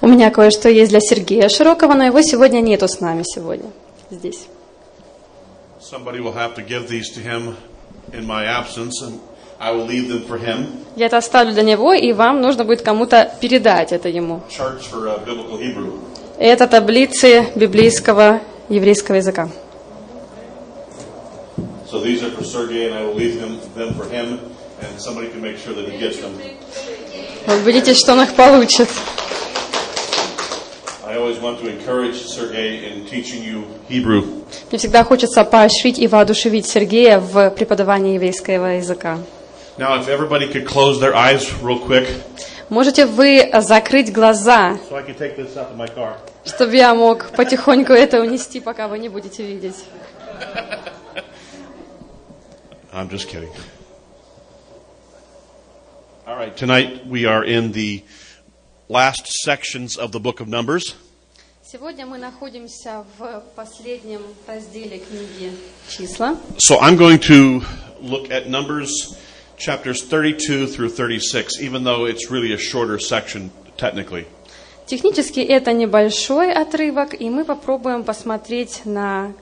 У меня кое-что есть для Сергея Широкого, но его сегодня нету с нами сегодня здесь. Я это оставлю для него, и вам нужно будет кому-то передать это ему. Uh. Это таблицы библейского еврейского языка. So these are for Sergey, and I will leave them, them for him, and somebody can make sure that he gets them. Убедитесь, что он их получит. Мне всегда хочется поощрить и воодушевить Сергея в преподавании еврейского языка. Now, if everybody could close their eyes real quick, Можете вы закрыть глаза, so чтобы я мог потихоньку это унести, пока вы не будете видеть. I'm just kidding. All right, tonight we are in the last sections of the book of Numbers. Сегодня мы находимся в последнем разделе книги «Числа». So I'm going to look at Numbers chapters 32 through 36, even though it's really a shorter section technically. Технически это небольшой отрывок, и мы попробуем посмотреть на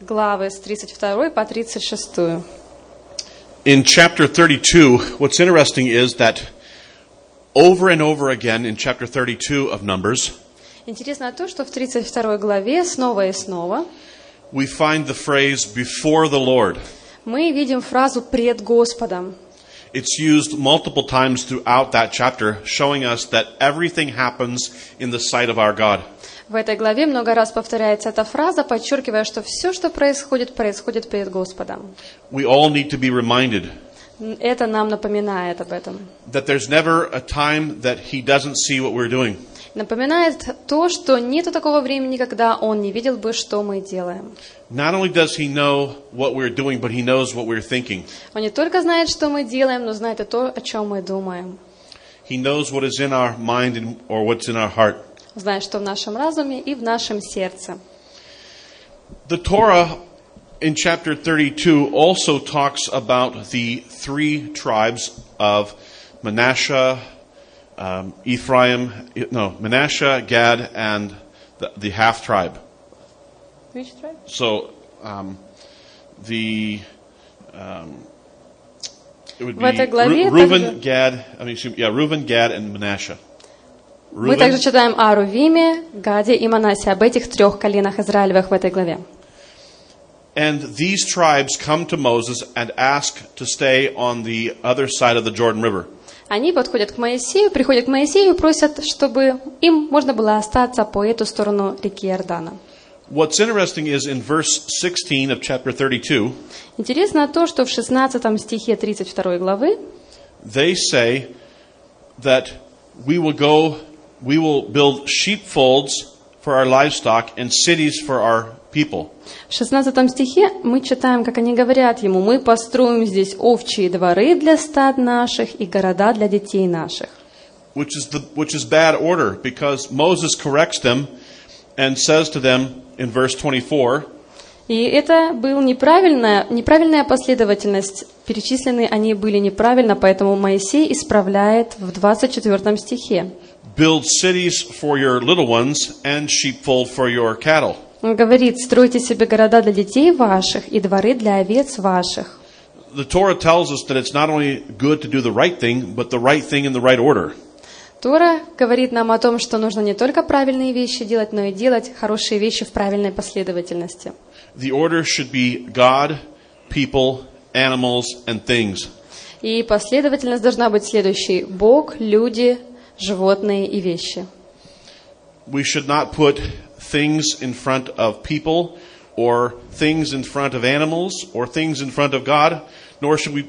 главы с 32 по 36. In chapter 32, what's interesting is that over and over again in chapter 32 of Numbers, Интересно то, что в 32 главе снова и снова we find the phrase before the Lord. мы видим фразу «пред Господом». It's used multiple times throughout that chapter, showing us that everything happens in the sight of our God. В этой главе много раз повторяется эта фраза, подчеркивая, что все, что происходит, происходит перед Господом. We all need to be reminded Это нам напоминает об этом. that there's never a time that He doesn't see what we're doing. Напоминает то, что нету такого времени, когда Он не видел бы, что мы делаем. Not only does He know what we're doing, but He knows what we're thinking. Он не только знает, что мы делаем, но знает и то, о чем мы думаем. He knows what is in our mind and, or what's in our heart. Знает, что в нашем разуме и в нашем сердце. The Torah in chapter 32 also talks about the three tribes of Manasseh, um, Ephraim, no, Manasseh, Gad, and the, the half tribe. So um, the um, it would В be этой главе Ru- Reuben, также- Gad, I mean, excuse me, yeah, Reuben, Gad, and Manasseh. Мы также читаем о Рувиме, Гаде и Манасе, об этих трех коленах Израилевых в этой главе. And these tribes come to Moses and ask to stay on the other side of the Jordan River. Они подходят к Моисею, приходят к Моисею и просят, чтобы им можно было остаться по эту сторону реки Иордана. What's interesting is in verse 16 of chapter 32, Интересно то, что в 16 стихе 32 главы they say that we will go, we will build sheepfolds for our livestock and cities for our people. В 16 стихе мы читаем, как они говорят ему, «Мы построим здесь овчие дворы для стад наших и города для детей наших». Which is, the, which is bad order because Moses corrects them and says to them in verse 24, И это была неправильная, неправильная последовательность. Перечислены они были неправильно, поэтому Моисей исправляет в 24 стихе. Build cities for your little ones and sheepfold for your cattle. Он говорит, стройте себе города для детей ваших и дворы для овец ваших. The Torah tells us that it's not only good to do the right thing, but the right thing in the right order. Тора говорит нам о том, что нужно не только правильные вещи делать, но и делать хорошие вещи в правильной последовательности. The order should be God, people, animals, and things. И последовательность должна быть следующей. Бог, люди, животные и вещи. We should not put things in front of people, or things in front of animals, or things in front of God, nor should we.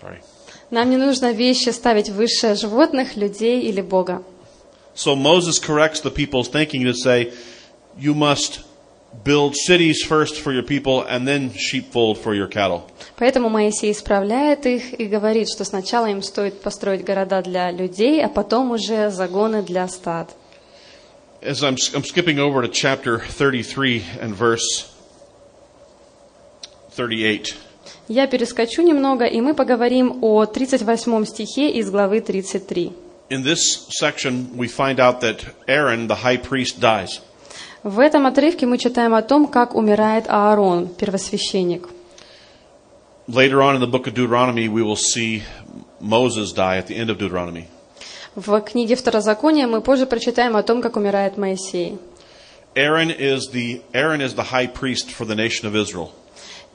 Sorry. Нам не нужно вещи ставить выше животных, людей или Бога. So Moses corrects the people's thinking to say, you must build cities first for your people and then sheepfold for your cattle. Поэтому Моисей исправляет их и говорит, что сначала им стоит построить города для людей, а потом уже загоны для стад. As I'm, I'm skipping over to chapter 33 and verse 38. Я перескочу немного, и мы поговорим о 38 стихе из главы 33. In this section, we find out that Aaron, the high priest, dies. В этом отрывке мы читаем о том, как умирает Аарон, первосвященник. Later on in the book of Deuteronomy, we will see Moses die at the end of Deuteronomy. В книге Второзакония мы позже прочитаем о том, как умирает Моисей. Aaron is the Aaron is the high priest for the nation of Israel.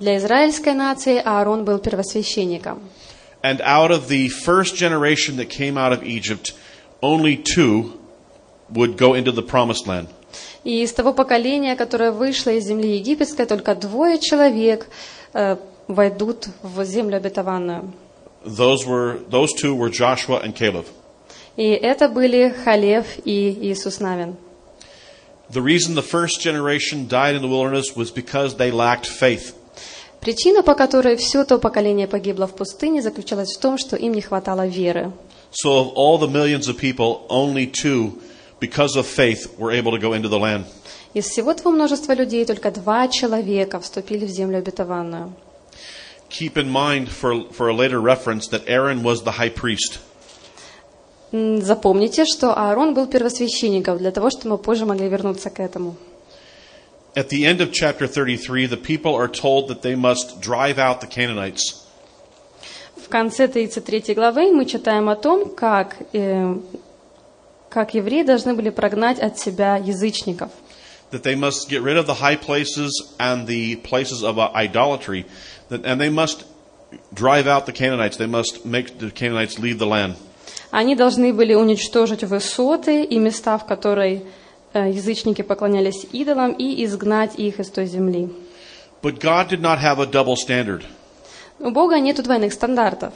Для израильской нации Аарон был первосвященником. And out of the first generation that came out of Egypt, only two would go into the promised land. И из того поколения, которое вышло из земли египетской, только двое человек э, войдут в землю обетованную. Those were those two were Joshua and Caleb. И это были Халев и Иисус Навин. The reason the first generation died in the wilderness was because they lacked faith. Причина, по которой все то поколение погибло в пустыне, заключалась в том, что им не хватало веры. So of all the millions of people, only two, because of faith, were able to go into the land. Из всего того множества людей только два человека вступили в землю обетованную. Keep in mind for, for a later reference that Aaron was the high priest. Запомните, что Аарон был первосвященником, для того, чтобы мы позже могли вернуться к этому. At the end of chapter 33, the people are told that they must drive out the Canaanites. В конце 33 главы мы читаем о том, как, э, как евреи должны были прогнать от себя язычников. that they must get rid of the high places and the places of uh, idolatry, and they must drive out the Canaanites. They must make the Canaanites leave the land. Они должны были уничтожить высоты и места, в которые э, язычники поклонялись идолам, и изгнать их из той земли. But God did not have a double standard. У Бога нет двойных стандартов.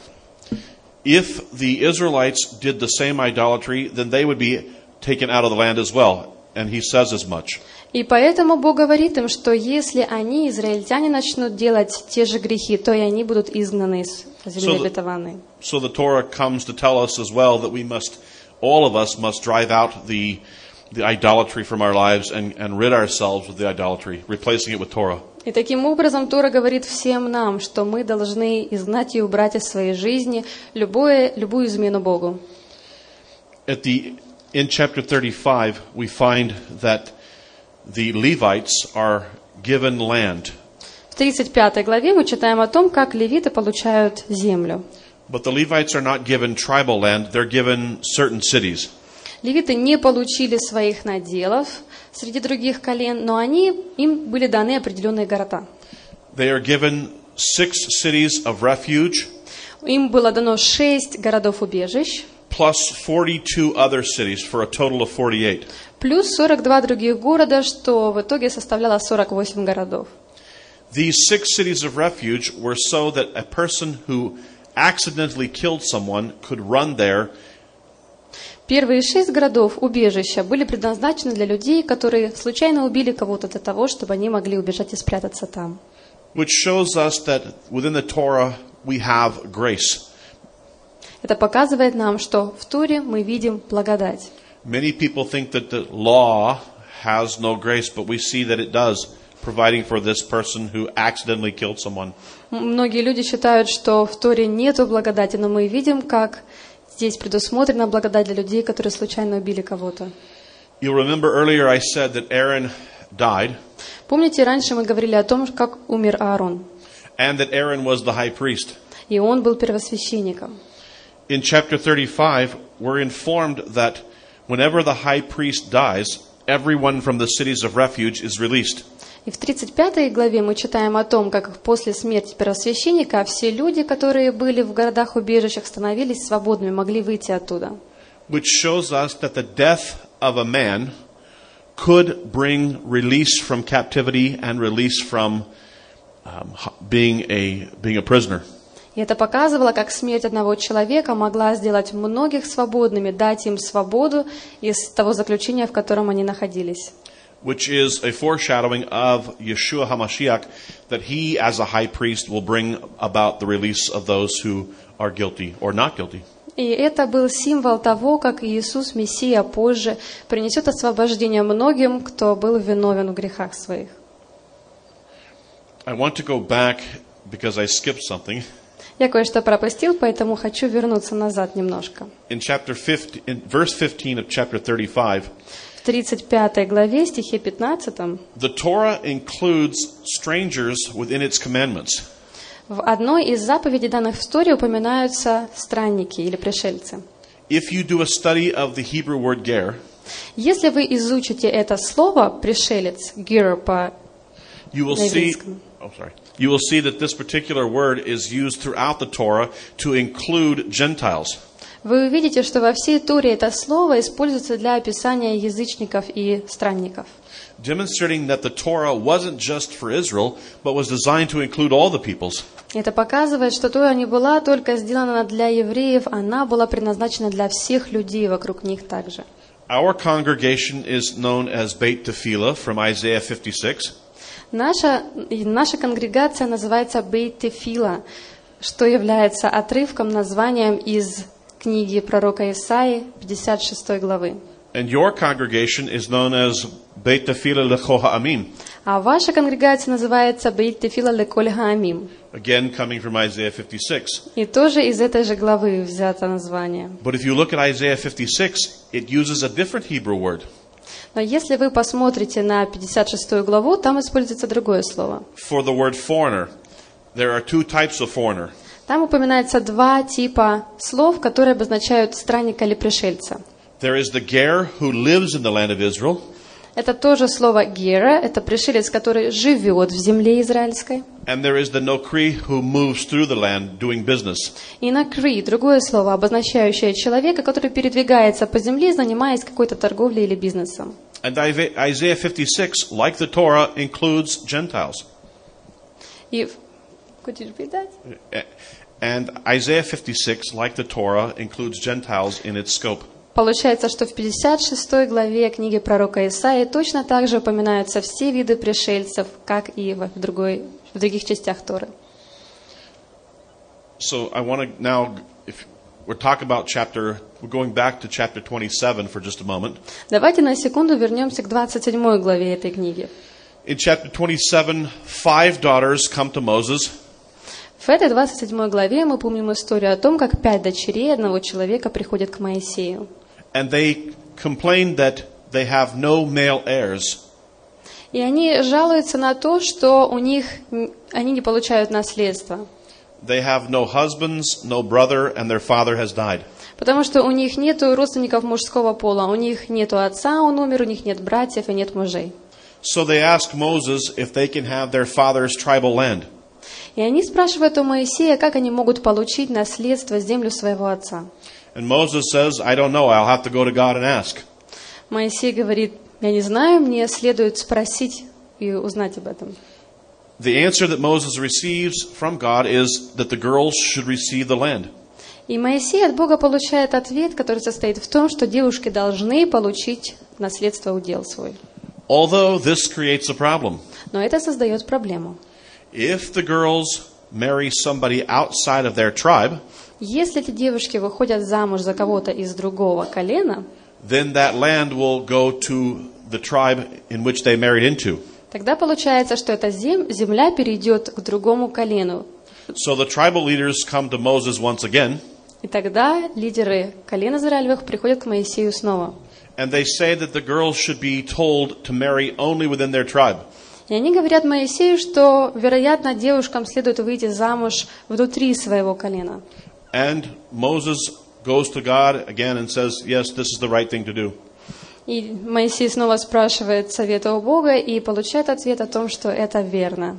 If the Israelites did the same idolatry, then they would be taken out of the land as well. And he says as much. И поэтому Бог говорит им, что если они, израильтяне, начнут делать те же грехи, то и они будут изгнаны из земли So the- обетованной. So the Torah comes to tell us as well that we must, all of us must drive out the, the idolatry from our lives and, and rid ourselves of the idolatry, replacing it with Torah. И таким образом Тора говорит всем нам, что мы должны изгнать и убрать из своей жизни любое, любую измену Богу. At the, in chapter 35, we find that the Levites are given land, В 35 главе мы читаем о том, как левиты получают землю. but the Levites are not given tribal land, they're given certain cities. Левиты не получили своих наделов среди других колен, но они, им были даны определенные города. They are given six cities of refuge, Им было дано шесть городов-убежищ, plus 42 other cities for a total of 48. плюс 42 других города, что в итоге составляло 48 городов. These six cities of refuge were so that a person who accidentally killed someone could run there Первые шесть городов убежища были предназначены для людей, которые случайно убили кого-то для того, чтобы они могли убежать и спрятаться там. which shows us that within the Torah we have grace. Это показывает нам, что в Туре мы видим благодать. Many people think that the law has no grace, but we see that it does, providing for this person who accidentally killed someone. Многие люди считают, что в Торе нету благодати, но мы видим, как здесь предусмотрена благодать для людей, которые случайно убили кого-то. You'll remember earlier I said that Aaron died Помните, раньше мы говорили о том, как умер Аарон, and that Aaron was the high priest. и он был первосвященником. In chapter 35, we're informed that whenever the high priest dies, everyone from the cities of refuge is released. И в 35 главе мы читаем о том, как после смерти первосвященника все люди, которые были в городах-убежищах, становились свободными, могли выйти оттуда. which shows us that the death of a man could bring release from captivity and release from um, being a being a prisoner. И это показывало, как смерть одного человека могла сделать многих свободными, дать им свободу из того заключения, в котором они находились. Which is a foreshadowing of Yeshua HaMashiach, that he, as a high priest, will bring about the release of those who are guilty or not guilty. И это был символ того, как Иисус, Мессия, позже принесет освобождение многим, кто был виновен в грехах своих. I want to go back because I skipped something. Я кое-что пропустил, поэтому хочу вернуться назад немножко. In chapter 50, in verse 15 of chapter 35, В 35 главе, стихе 15, the Torah includes strangers within its commandments. в одной из заповедей, данных в истории, упоминаются странники или пришельцы. If you do a study of the Hebrew word ger, Если вы изучите это слово «пришелец», «гир» по you will see oh sorry. You will see that this particular word is used throughout the Torah to include Gentiles. Вы увидите, что во всей Торе это слово используется для описания язычников и странников, demonstrating that the Torah wasn't just for Israel, but was designed to include all the peoples. Это показывает, что Тора не была только сделана для евреев, она была предназначена для всех людей вокруг них также. Our congregation is known as Beit Tefillah from Isaiah 56. Наша, наша конгрегация называется Бейт Тефила, что является отрывком, названием из книги пророка Исаи, 56 главы. And your congregation is known as Beit Tefillah Lechoha Amim, А ваша конгрегация называется Бейт Тефила Леколь Хаамим. again coming from Isaiah 56. И тоже из этой же главы взято название. But if you look at Isaiah 56, it uses a different Hebrew word. Но если вы посмотрите на 56 главу, там используется другое слово. For the word foreigner, there are two types of foreigner. Там упоминается два типа слов, которые обозначают странника или пришельца. There is the ger who lives in the land of Israel, Это тоже слово «гера», это пришелец, который живет в земле израильской. and there is the nokri who moves through the land doing business. И «накри» – другое слово, обозначающее человека, который передвигается по земле, занимаясь какой-то торговлей или бизнесом. And Isaiah 56, like the Torah, includes Gentiles. И Could you repeat that? And Isaiah 56, like the Torah, includes Gentiles in its scope. Получается, что в 56 главе книги пророка Исаии точно так же упоминаются все виды пришельцев, как и в, другой, в других частях Торы. So I want to now, if we're talking about chapter, we're going back to chapter 27 for just a moment. Давайте на секунду вернемся к 27 главе этой книги. In chapter 27, five daughters come to Moses В этой 27 главе мы помним историю о том, как пять дочерей одного человека приходят к Моисею. and they complain that they have no male heirs. И они жалуются на то, что у них они не получают наследство, They have no husbands, no brother, and their father has died. потому что у них нет родственников мужского пола, у них нет отца, он умер, у них нет братьев и нет мужей. So they ask Moses if they can have their father's tribal land. И они спрашивают у Моисея, как они могут получить наследство, землю своего отца. And Moses says, I don't know, I'll have to go to God and ask. Моисей говорит, я не знаю, мне следует спросить и узнать об этом. The answer that Moses receives from God is that the girls should receive the land. И Моисей от Бога получает ответ, который состоит в том, что девушки должны получить наследство удел свой. Although this creates a problem. Но это создает проблему. If the girls marry somebody outside of their tribe, Если эти девушки выходят замуж за кого-то из другого колена, then that land will go to the tribe in which they married into. тогда получается, что эта зем- земля перейдет к другому колену. So the tribal leaders come to Moses once again, И тогда лидеры колена Израилевых приходят к Моисею снова. and they say that the girls should be told to marry only within their tribe. И они говорят Моисею, что, вероятно, девушкам следует выйти замуж внутри своего колена. And Moses goes to God again and says, Yes, this is the right thing to do. И Моисей снова спрашивает совета у Бога и получает ответ о том, что это верно.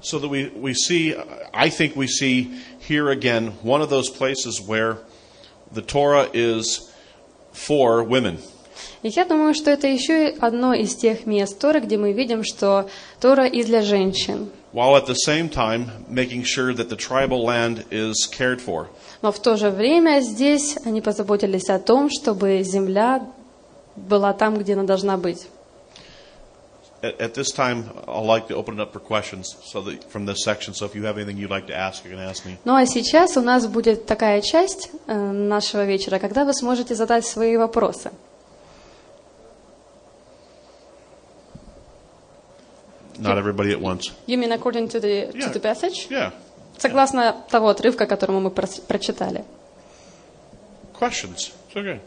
So that we, we see, I think we see here again one of those places where the Torah is for women. И я думаю, что это еще одно из тех мест Торы, где мы видим, что Тора и для женщин. while at the same time making sure that the tribal land is cared for. Но в то же время здесь они позаботились о том, чтобы земля была там, где она должна быть. At, this time, I'd like to open it up for questions so that, from this section. So if you have anything you'd like to ask, you can ask me. Ну а сейчас у нас будет такая часть э, нашего вечера, когда вы сможете задать свои вопросы. not everybody at once. You mean according to the, Yeah. to the passage? Yeah. Согласно того отрывка, которому мы прос- прочитали. Questions? It's okay.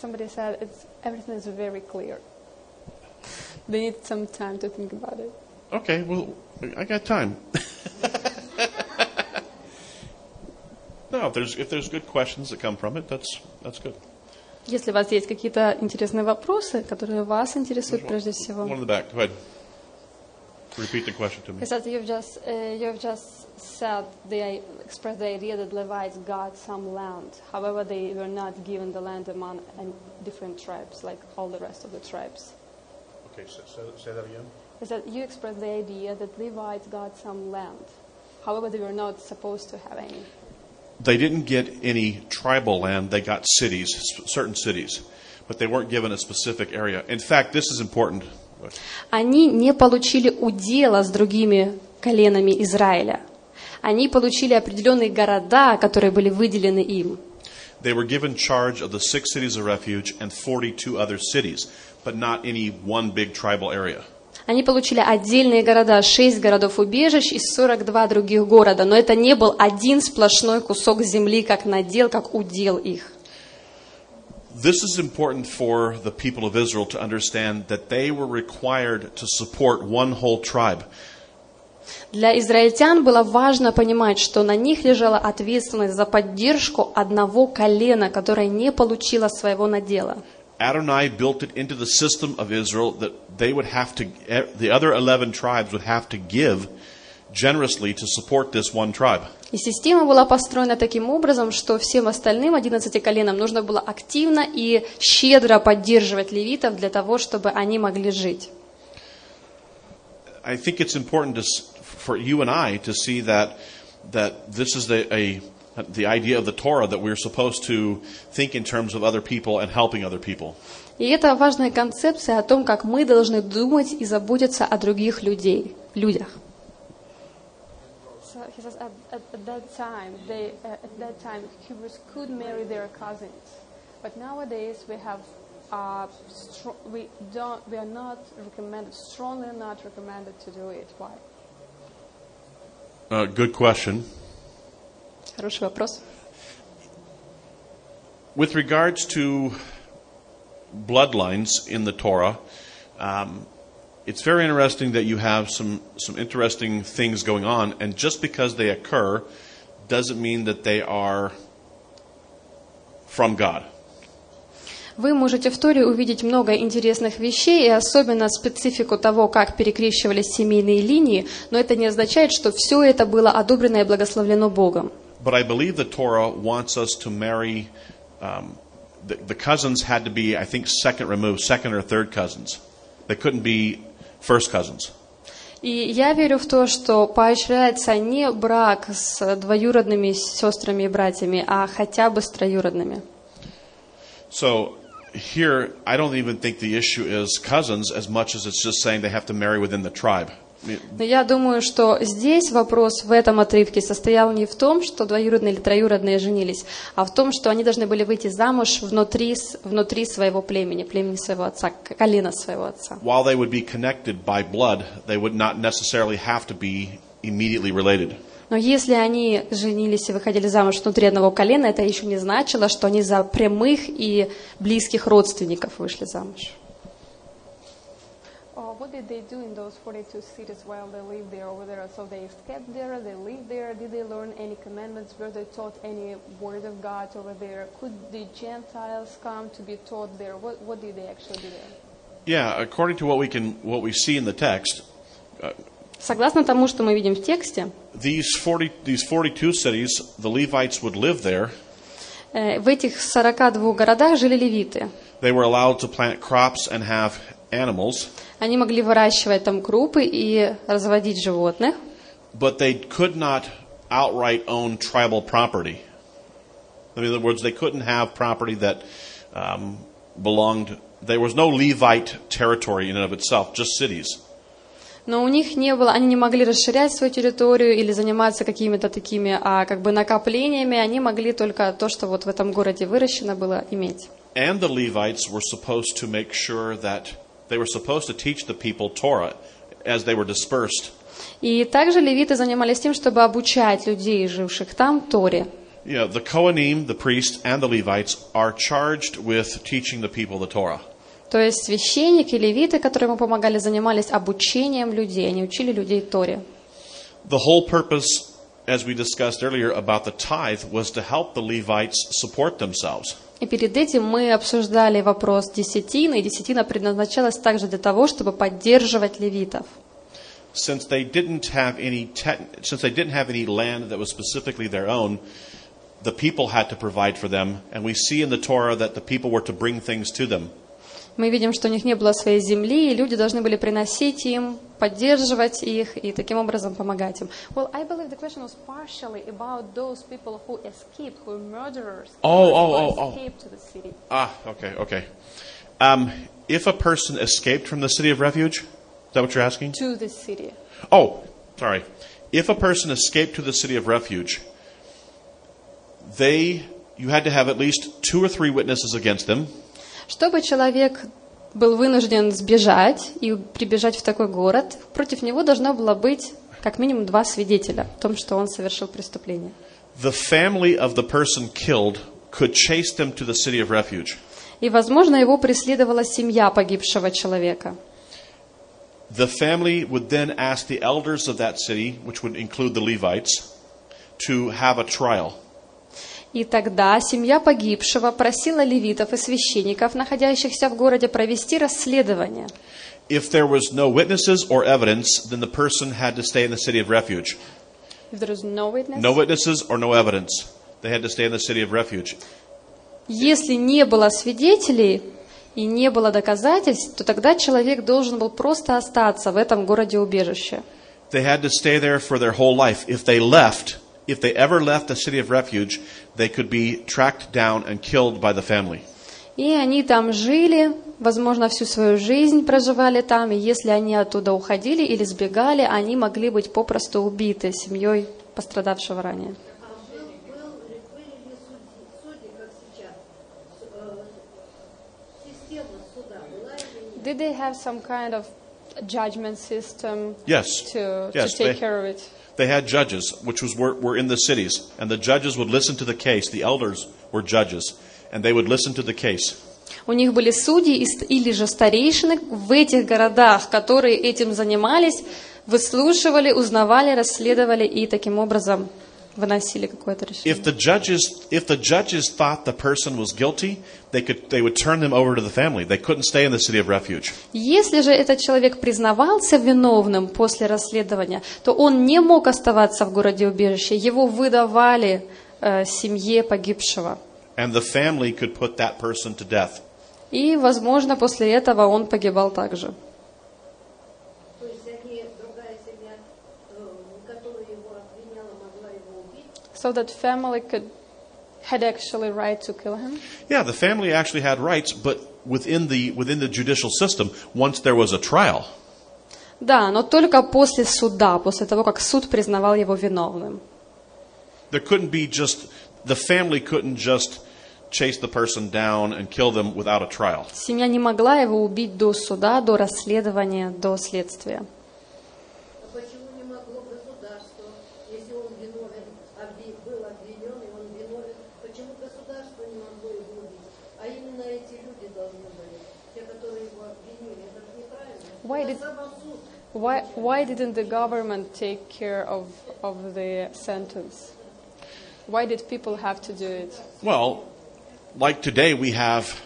Somebody said it's, everything is very clear. They need some time to think about it. Okay, well, I got time. no, if there's if there's good questions that come from it, that's that's good. Если у вас есть какие-то интересные вопросы, которые вас интересуют прежде всего. One in the back. Go ahead. Repeat the question to me. Because you've just, uh, you've just said, they expressed the idea that Levites got some land. However, they were not given the land among uh, different tribes, like all the rest of the tribes. Okay, so, so, say that again. Is that you expressed the idea that Levites got some land. However, they were not supposed to have any. They didn't get any tribal land. They got cities, s- certain cities, but they weren't given a specific area. In fact, this is important. Они не получили удела с другими коленами Израиля. Они получили определенные города, которые были выделены им. They were given charge of the six cities of refuge and 42 other cities, but not any one big tribal area. Они получили отдельные города, шесть городов убежищ и 42 других города, но это не был один сплошной кусок земли, как надел, как удел их. This is important for the people of Israel to understand that they were required to support one whole tribe. Для израильтян было важно понимать, что на них лежала ответственность за поддержку одного колена, которое не получило своего надела. Adonai built it into the system of Israel that they would have to, the other 11 tribes would have to give generously to support this one tribe. И система была построена таким образом, что всем остальным 11 коленам нужно было активно и щедро поддерживать левитов для того, чтобы они могли жить. I think it's important to, s- for you and I to see that, that this is the, a, the idea of the Torah that we're supposed to think in terms of other people and helping other people. И это важная концепция о том, как мы должны думать и заботиться о других людей, людях. So he says at, at, at that time, they, uh, at that time, Hebrews could marry their cousins, but nowadays we have, uh, stro- we don't, we are not recommended, strongly not recommended to do it. Why? Uh, good question. Хороший вопрос. With regards to bloodlines in the Torah, um, it's very interesting that you have some, some interesting things going on, and just because they occur doesn't mean that they are from God. Вы можете в Торе увидеть много интересных вещей и особенно специфику того, как перекрещивались семейные линии, но это не означает, что все это было одобрено и благословлено Богом. But I believe the Torah wants us to marry. Um, the, the cousins had to be, I think, second removed, second or third cousins. They couldn't be first cousins. И я верю в то, что поощряется не брак с двоюродными сестрами и братьями, а хотя бы с троюродными. So here, I don't even think the issue is cousins as much as it's just saying they have to marry within the tribe. Но я думаю, что здесь вопрос в этом отрывке состоял не в том, что двоюродные или троюродные женились, а в том, что они должны были выйти замуж внутри, внутри своего племени, племени своего отца, колена своего отца. while they would be connected by blood, they would not necessarily have to be immediately related. Но если они женились и выходили замуж внутри одного колена, это еще не значило, что они за прямых и близких родственников вышли замуж. What did they do in those 42 cities while they lived there over there? So they escaped there, they lived there. Did they learn any commandments? Were they taught any word of God over there? Could the Gentiles come to be taught there? What, what did they actually do there? Yeah, according to what we can, what we see in the text, Согласно тому, что мы видим в тексте, these 40, these 42 cities, the Levites would live there. э, в этих 42 городах жили левиты. They were allowed to plant crops and have animals, Они могли выращивать там крупы и разводить животных. but they could not outright own tribal property. In other words, they couldn't have property that um, belonged. There was no Levite territory in and of itself, just cities. Но у них не было, они не могли расширять свою территорию или заниматься какими-то такими а, как бы накоплениями. Они могли только то, что вот в этом городе выращено было, иметь. And the Levites were supposed to make sure that they were supposed to teach the people Torah as they were dispersed. И также левиты занимались тем, чтобы обучать людей, живших там, Торе. You know, the Kohanim, the priests, and the Levites are charged with teaching the people the Torah. То есть священники, левиты, которые ему помогали, занимались обучением людей, они учили людей Торе. The whole purpose, as we discussed earlier about the tithe, was to help the Levites support themselves. И перед этим мы обсуждали вопрос десятины, и десятина предназначалась также для того, чтобы поддерживать левитов. Since they didn't have any, since they didn't have any land that was specifically their own, the people had to provide for them, and we see in the Torah that the people were to bring things to them. Мы видим, что у них не было своей земли, и люди должны были приносить им, поддерживать их и таким образом помогать им. Well, I believe the question was partially about those people who escaped, who were murderers, Oh, who oh, oh, oh. escaped to the city. Ah, okay, okay. Um, if a person escaped from the city of refuge, is that what you're asking? To the city. Oh, sorry. If a person escaped to the city of refuge, they you had to have at least two or three witnesses against them, Чтобы человек был вынужден сбежать и прибежать в такой город, против него должно было быть как минимум два свидетеля о том, что он совершил преступление. the family of the person killed could chase them to the city of refuge. И, возможно, его преследовала семья погибшего человека. The family would then ask the elders of that city, which would include the Levites, to have a trial. И тогда семья погибшего просила левитов и священников, находящихся в городе, провести расследование. If there was no witnesses or evidence, then the person had to stay in the city of refuge. If there is no witness, No witnesses or no evidence. They had to stay in the city of refuge. Если не было свидетелей и не было доказательств, то тогда человек должен был просто остаться в этом городе-убежище. They had to stay there for their whole life. If they left, if they ever left the city of refuge, they could be tracked down and killed by the family. И они там жили, возможно, всю свою жизнь проживали там, и если они оттуда уходили или сбегали, они могли быть попросту убиты семьей пострадавшего ранее. А был, был, ли- были ли судьи, судьи, как сейчас, с- э, система суда была или нет? Did they have some kind of judgment system Yes. to, Yes, to take they- care of it? They had judges, which was were, were in the cities, and the judges would listen to the case. The elders were judges, and they would listen to the case. У них были судьи и ст- или же старейшины в этих городах, которые этим занимались, выслушивали, узнавали, расследовали и таким образом выносили какое-то решение. If the judges, if the judges thought the person was guilty, they could they would turn them over to the family. They couldn't stay in the city of refuge. Если же этот человек признавался виновным после расследования, то он не мог оставаться в городе убежище, его выдавали э, семье погибшего. And the family could put that person to death. И, возможно, после этого он погибал также. То есть они, другая семья, э, которая его обвиняла, могла его убить? So that family could had actually right to kill him. Yeah, the family actually had rights, but within the within the judicial system, once there was a trial, Да, но только после суда, после того, как суд признавал его виновным. there couldn't be just the family couldn't just chase the person down and kill them without a trial. Семья не могла его убить до суда, до расследования, до следствия. Why did why why didn't the government take care of of the sentence? Why did people have to do it? Well, like today, we have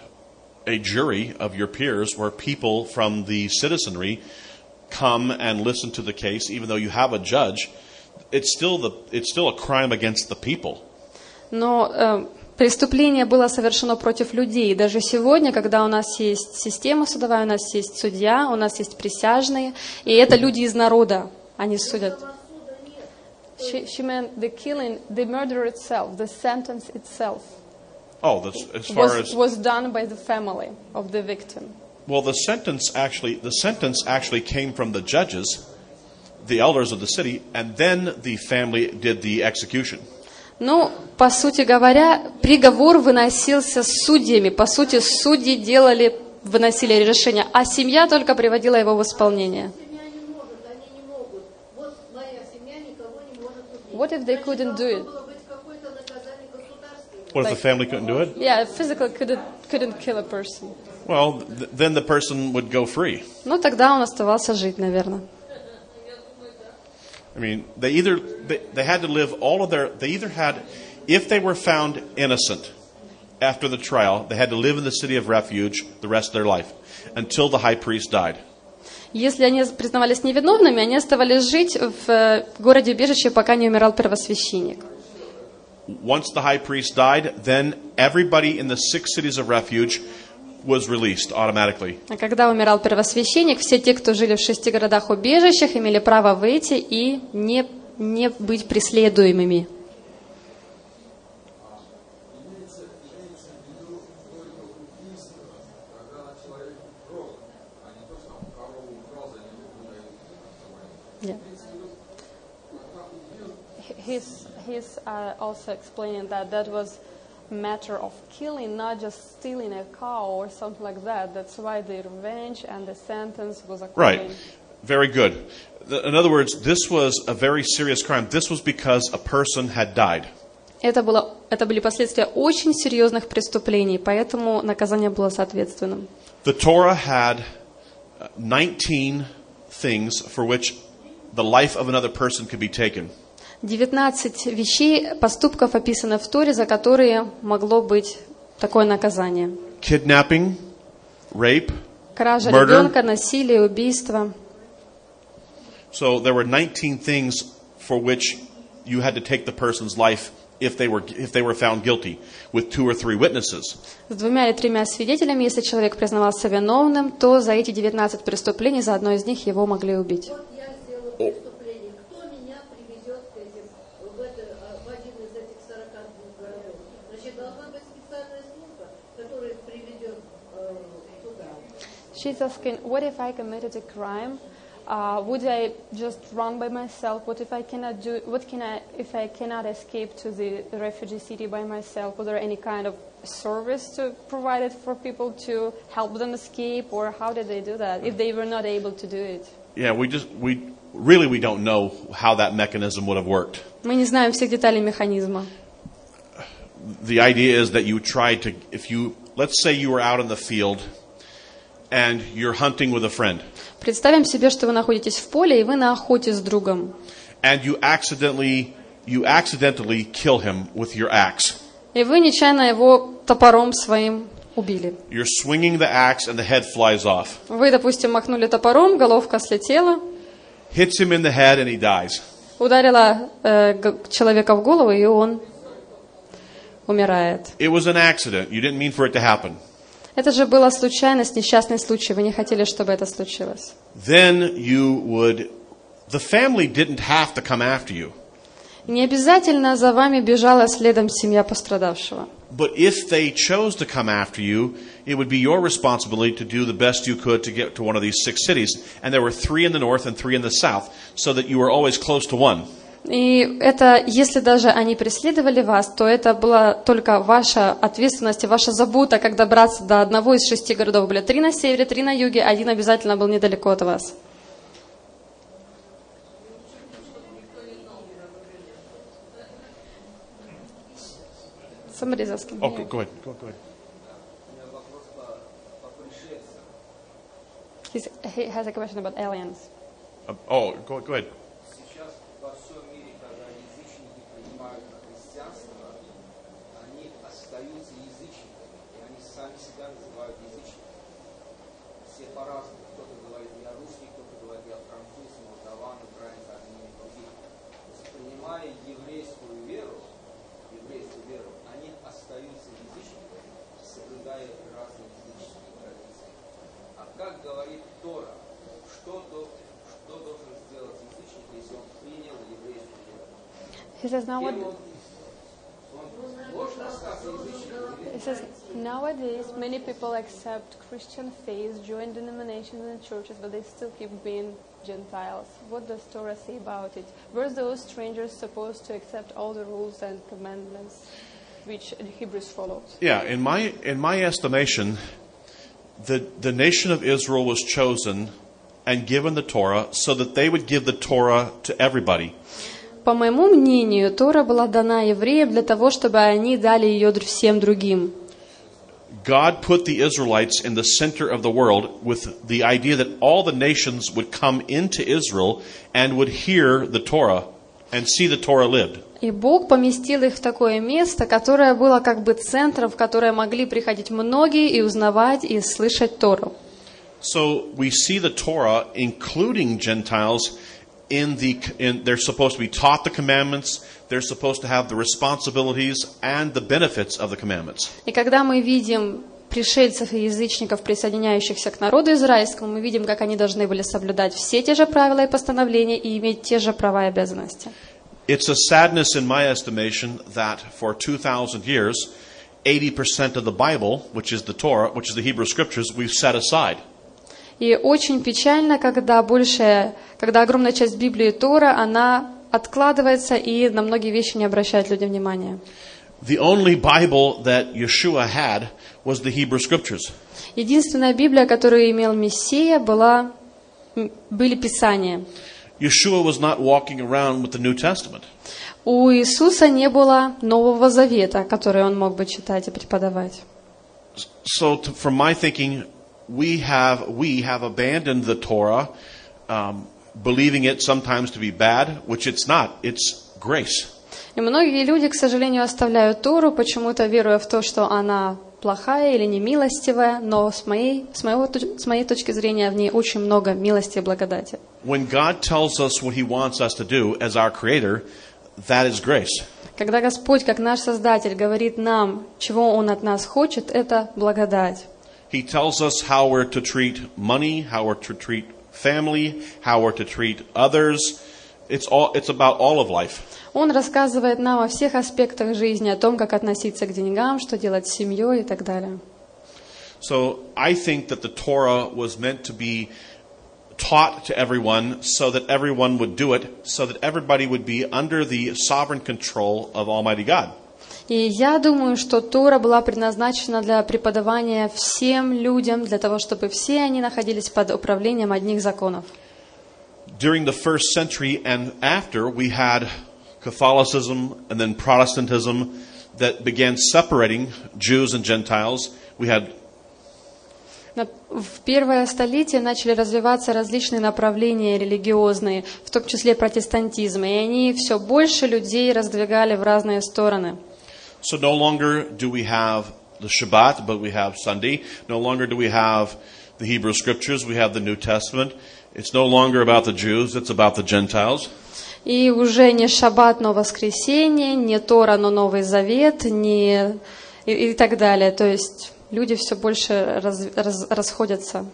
a jury of your peers where people from the citizenry come and listen to the case, even though you have a judge. It's still the it's still a crime against the people. No, um, преступление было совершено против людей. Даже сегодня, когда у нас есть система судовая, у нас есть судья, у нас есть присяжные, и это люди из народа, они судят. She, she meant the killing, the murder itself, the sentence itself Oh, that's as far was, as was done by the family of the victim. well, the sentence actually the sentence actually came from the judges, the elders of the city, and then the family did the execution. Ну, по сути говоря, приговор выносился судьями. По сути, судьи делали выносили решения, а семья только приводила его в исполнение. What if they couldn't do it? What if the family couldn't do it? Yeah, physically couldn't, couldn't kill a person. Well, th- then the person would go free. Ну, тогда он оставался жить, наверное. I mean, they either they, they had to live all of their they either had if they were found innocent after the trial, they had to live in the city of refuge the rest of their life until the high priest died. Если они признавались невиновными, они оставались жить в э, городе убежище, пока не умирал первосвященник. Once the high priest died, then everybody in the six cities of refuge was released automatically. А когда умирал первосвященник, все те, кто жили в шести городах убежищах, имели право выйти и не, не быть преследуемыми. Yeah. He's, he's uh, also explaining that that was matter of killing, not just stealing a cow or something like that. That's why the revenge and the sentence was according. Right. Very good. Th- In other words, this was a very serious crime. This was because a person had died. Это, было, это были последствия очень серьезных преступлений, поэтому наказание было соответственным. The Torah had uh, 19 things for which the life of another person could be taken. 19 вещей, поступков описано в Торе, за которые могло быть такое наказание. Kidnapping, rape. Кража Murder. ребенка, насилие, убийство. So there were 19 things for which you had to take the person's life if they were if they were found guilty with two or three witnesses. С двумя или тремя свидетелями, если человек признавался виновным, то за эти 19 преступлений, за одно из них его могли убить. She's asking, what if I committed a crime? Uh, would I just run by myself? What if I cannot do? What can I if I cannot escape to the refugee city by myself? Was there any kind of service to provided for people to help them escape, or how did they do that if they were not able to do it? Yeah, we just we really we don't know how that mechanism would have worked. Мы не знаем всех деталей механизма. The idea is that you tried to if you let's say you were out in the field and you're hunting with a friend Представим себе, что вы находитесь в поле и вы на охоте с другом, and you accidentally you accidentally kill him with your axe. и вы нечаянно его топором своим убили. You're swinging the axe and the head flies off. Вы, допустим, махнули топором, головка слетела, Hits him in the head and he dies. ударила э, г- человека в голову, и он умирает. It was an accident. You didn't mean for it to happen. Это же была случайность, несчастный случай. Вы не хотели, чтобы это случилось. Then you would the family didn't have to come after you. И не обязательно за вами бежала следом семья пострадавшего. But if they chose to come after you, it would be your responsibility to do the best you could to get to one of these six cities. And there were three in the north and three in the south, so that you were always close to one. И это, если даже они преследовали вас, то это была только ваша ответственность и ваша забота, как добраться до одного из шести городов. Были три на севере, три на юге, один обязательно был недалеко от вас. Somebody's asking. Oh, go, ahead. Go, go ahead. He's, he has a question about aliens. Uh, oh, go, go ahead. Сейчас во всем мире, когда язычники принимают христианство, они остаются язычниками, и они сами себя называют язычниками. Все по-разному. Кто-то говорит, я русский, кто-то говорит, я француз, молдаван, украинец, армянин, другие. То есть, принимая еврейскую веру, еврейскую веру, они остаются язычниками, соблюдая разные языческие традиции. А как говорит Тора, что, что должен сделать язычник, если он принял еврейскую веру? He says now what, It says nowadays many people accept Christian faith, join denominations and churches, but they still keep being Gentiles. What does Torah say about it? Were those strangers supposed to accept all the rules and commandments which Hebrews followed? Yeah, in my in my estimation, the, the nation of Israel was chosen and given the Torah so that they would give the Torah to everybody. По моему мнению, Тора была дана евреям для того, чтобы они дали ее всем другим. God put the Israelites in the center of the world with the idea that all the nations would come into Israel and would hear the Torah and see the Torah lived. И Бог поместил их в такое место, которое было как бы центром, в которое могли приходить многие и узнавать и слышать Тору. So we see the Torah, including Gentiles, in the in, they're supposed to be taught the commandments. They're supposed to have the responsibilities and the benefits of the commandments. И когда мы видим пришельцев и язычников, присоединяющихся к народу израильскому, мы видим, как они должны были соблюдать все те же правила и постановления и иметь те же права и обязанности. It's a sadness, in my estimation, that for 2,000 years, 80% of the Bible, which is the Torah, which is the Hebrew Scriptures, we've set aside. И очень печально, когда большая, когда огромная часть Библии Тора, она откладывается и на многие вещи не обращают люди внимания. The only Bible that Yeshua had was the Hebrew Scriptures. Единственная Библия, которую имел Мессия, была, были Писания. Yeshua was not walking around with the New Testament. У Иисуса не было Нового Завета, который он мог бы читать и преподавать. So, to, from my thinking, we have we have abandoned the Torah, um, believing it sometimes to be bad, which it's not. It's grace. И многие люди, к сожалению, оставляют Тору, почему-то веруя в то, что она плохая или немилостивая, но с моей, с, моего, с моей точки зрения в ней очень много милости и благодати. Когда Господь, как наш Создатель, говорит нам, чего Он от нас хочет, это благодать. He tells us how we're to treat money, how we're to treat family, how we're to treat others. It's all. It's about all of life. Он рассказывает нам о всех аспектах жизни, о том, как относиться к деньгам, что делать с семьей и так далее. So I think that the Torah was meant to be taught to everyone so that everyone would do it, so that everybody would be under the sovereign control of Almighty God. И я думаю, что Тора была предназначена для преподавания всем людям, для того, чтобы все они находились под управлением одних законов. During the first century and after, we had Catholicism and then Protestantism that began separating Jews and Gentiles. We had В первое столетие начали развиваться различные направления религиозные, в том числе протестантизм, и они все больше людей раздвигали в разные стороны. So no longer do we have the Shabbat, but we have Sunday. No longer do we have the Hebrew Scriptures, we have the New Testament. It's no longer about the Jews, it's about the Gentiles. И уже не шаббат, но воскресенье, не Тора, но Новый Завет, не... И, и так далее. То есть люди все больше раз- раз- расходятся.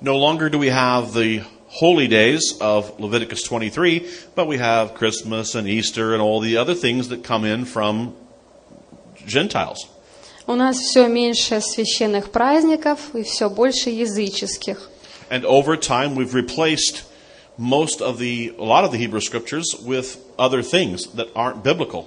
No longer do we have the holy days of Leviticus 23, but we have Christmas and Easter and all the other things that come in from Gentiles. У нас все меньше священных праздников и все больше языческих. And over time, we've replaced most of the, a lot of the Hebrew Scriptures with other things that aren't biblical.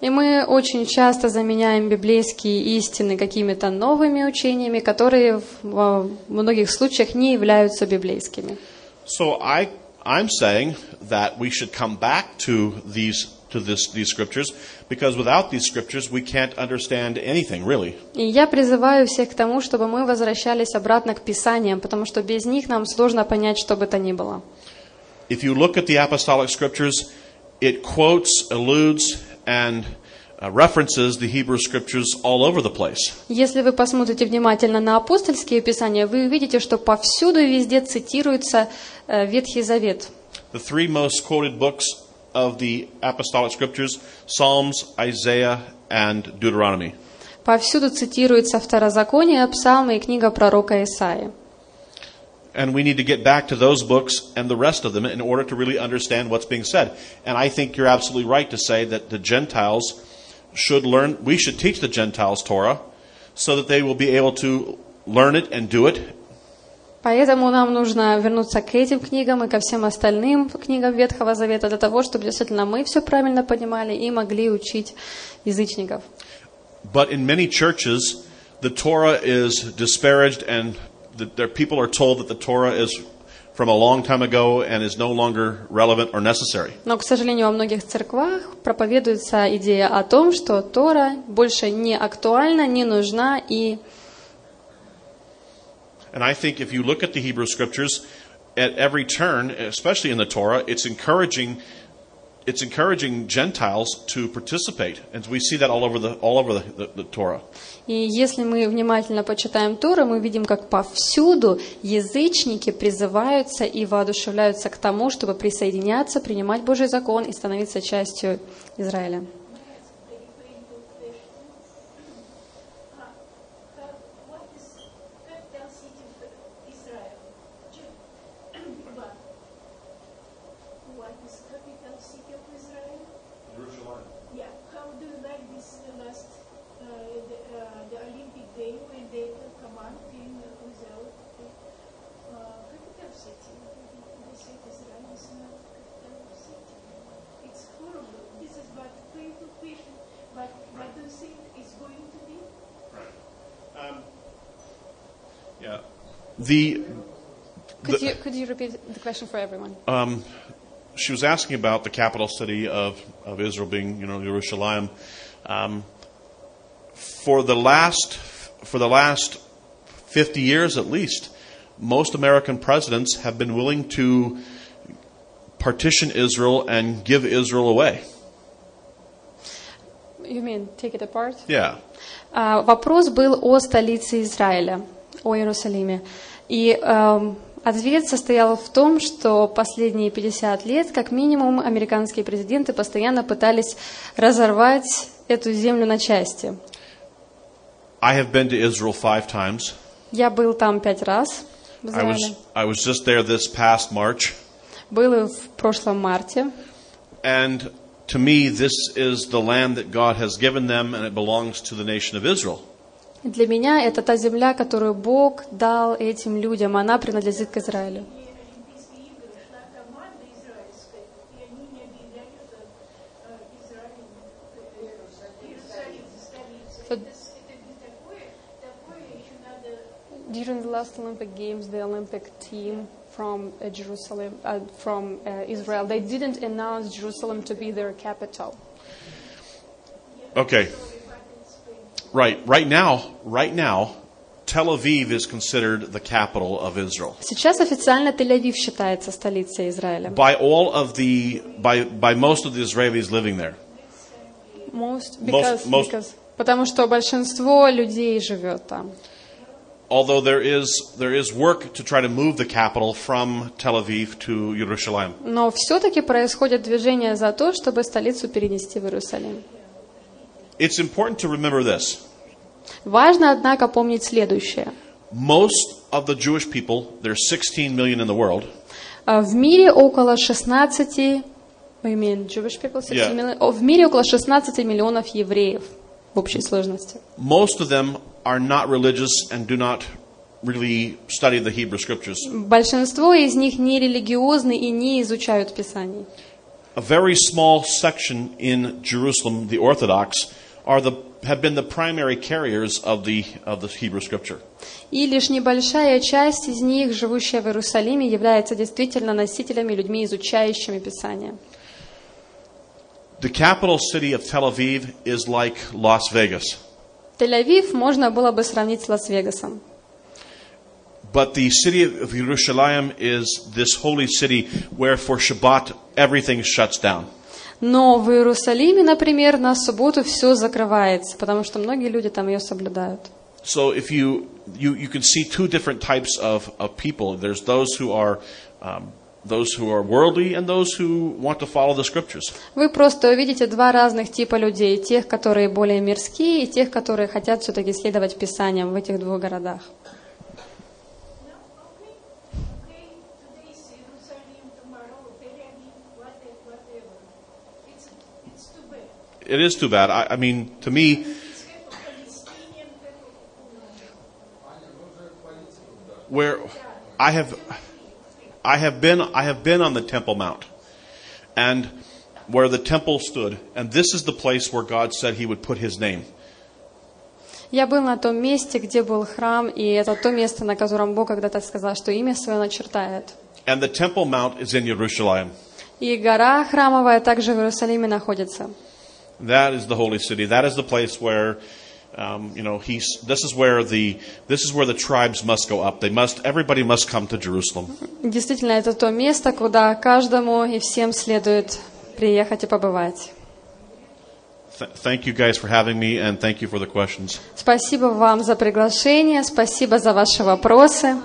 И мы очень часто заменяем библейские истины какими-то новыми учениями, которые в многих случаях не являются библейскими. So I, I'm saying that we should come back to these, to this, these scriptures because without these scriptures we can't understand anything really. И я призываю всех к тому, чтобы мы возвращались обратно к Писаниям, потому что без них нам сложно понять, что бы то ни было. If you look at the apostolic scriptures, it quotes, alludes, and uh, references the Hebrew scriptures all over the place. Если вы посмотрите внимательно на апостольские писания, вы увидите, что повсюду и везде цитируется э, Ветхий Завет. The three most quoted books of the apostolic scriptures Psalms, Isaiah, and Deuteronomy. Повсюду цитируется Второзаконие, Псалмы и книга пророка Исаии. And we need to get back to those books and the rest of them in order to really understand what's being said. And I think you're absolutely right to say that the Gentiles should learn, we should teach the Gentiles Torah so that they will be able to learn it and do it. Поэтому нам нужно вернуться к этим книгам и ко всем остальным книгам Ветхого Завета для того, чтобы действительно мы все правильно понимали и могли учить язычников. But in many churches, the Torah is disparaged and the, their people are told that the Torah is from a long time ago and is no longer relevant or necessary. Но, к сожалению, во многих церквах проповедуется идея о том, что Тора больше не актуальна, не нужна и And I think if you look at the Hebrew scriptures, at every turn, especially in the Torah, it's encouraging it's encouraging Gentiles to participate, and we see that all over the all over the, the, the Torah. И если мы внимательно почитаем Тору, мы видим, как повсюду язычники призываются и воодушевляются к тому, чтобы присоединяться, принимать Божий закон и становиться частью Израиля. question for everyone? um, she was asking about the capital city of, of Israel being, you know, Jerusalem. Um, for the last for the last 50 years at least, most American presidents have been willing to partition Israel and give Israel away. You mean take it apart? Yeah. А, Вопрос был о столице Израиля, о Иерусалиме. И эм, ответ состоял в том, что последние 50 лет, как минимум, американские президенты постоянно пытались разорвать эту землю на части. I have been to Israel five times. Я был там пять раз I was. I was just there this past March, Был в прошлом марте. and to me, this is the land that God has given them, and it belongs to the nation of Israel. Для меня это та земля, которую Бог дал этим людям. Она принадлежит к Израилю. During the last Olympic Games, the Olympic team from uh, Jerusalem, uh, from uh, Israel, they didn't announce Jerusalem to be their capital. Okay. Right. Right now, right now, Tel Aviv is considered the capital of Israel. Сейчас официально Тель-Авив считается столицей Израиля. By all of the by by most of the Israelis living there. Most, because, most- because- потому что большинство людей живет там. Although there is there is work to try to move the capital from Tel Aviv to Jerusalem. Но все-таки происходит движение за то, чтобы столицу перенести в Иерусалим. It's important to remember this. Важно, однако, помнить следующее. Most of the Jewish people, there's 16 million in the world, А В мире около 16... We mean Jewish people, 16 Yeah. million- о, В мире около 16 миллионов евреев в общей сложности. most of them are not religious and do not really study the Hebrew scriptures. Большинство из них не религиозны и не изучают Писаний. A very small section in Jerusalem, the Orthodox, are the have been the primary carriers of the of the Hebrew scripture. И лишь небольшая часть из них, живущая в Иерусалиме, является действительно носителями, людьми, изучающими Писание. The capital city of Tel Aviv is like Las Vegas, Тель-Авив можно было бы сравнить с Лас-Вегасом. but the city of Jerusalem is this holy city where for Shabbat everything shuts down. Но в Иерусалиме, например, на субботу все закрывается, потому что многие люди там ее соблюдают. So if you you, you can see two different types of, of people. There's those who are um, those who are worldly and those who want to follow the scriptures. Вы просто увидите два разных типа людей. Тех, которые более мирские, и тех, которые хотят все-таки следовать Писаниям в этих двух городах. It is too bad. I, I mean, to me, It's half of Palestinian, half of where I have I have been I have been on the Temple Mount, and where the temple stood, and this is the place where God said He would put His name. Я был на том месте, где был храм, и это то место, на котором Бог когда-то сказал, что имя свое начертает. And the Temple Mount is in Jerusalem. И гора храмовая также в Иерусалиме находится. That is the holy city. That is the place where, um, you know, he's. This is where the this is where the tribes must go up. They must. Everybody must come to Jerusalem. Действительно, это то место, куда каждому и всем следует приехать и побывать. Th- thank you guys for having me, and thank you for the questions. Спасибо вам за приглашение, спасибо за ваши вопросы.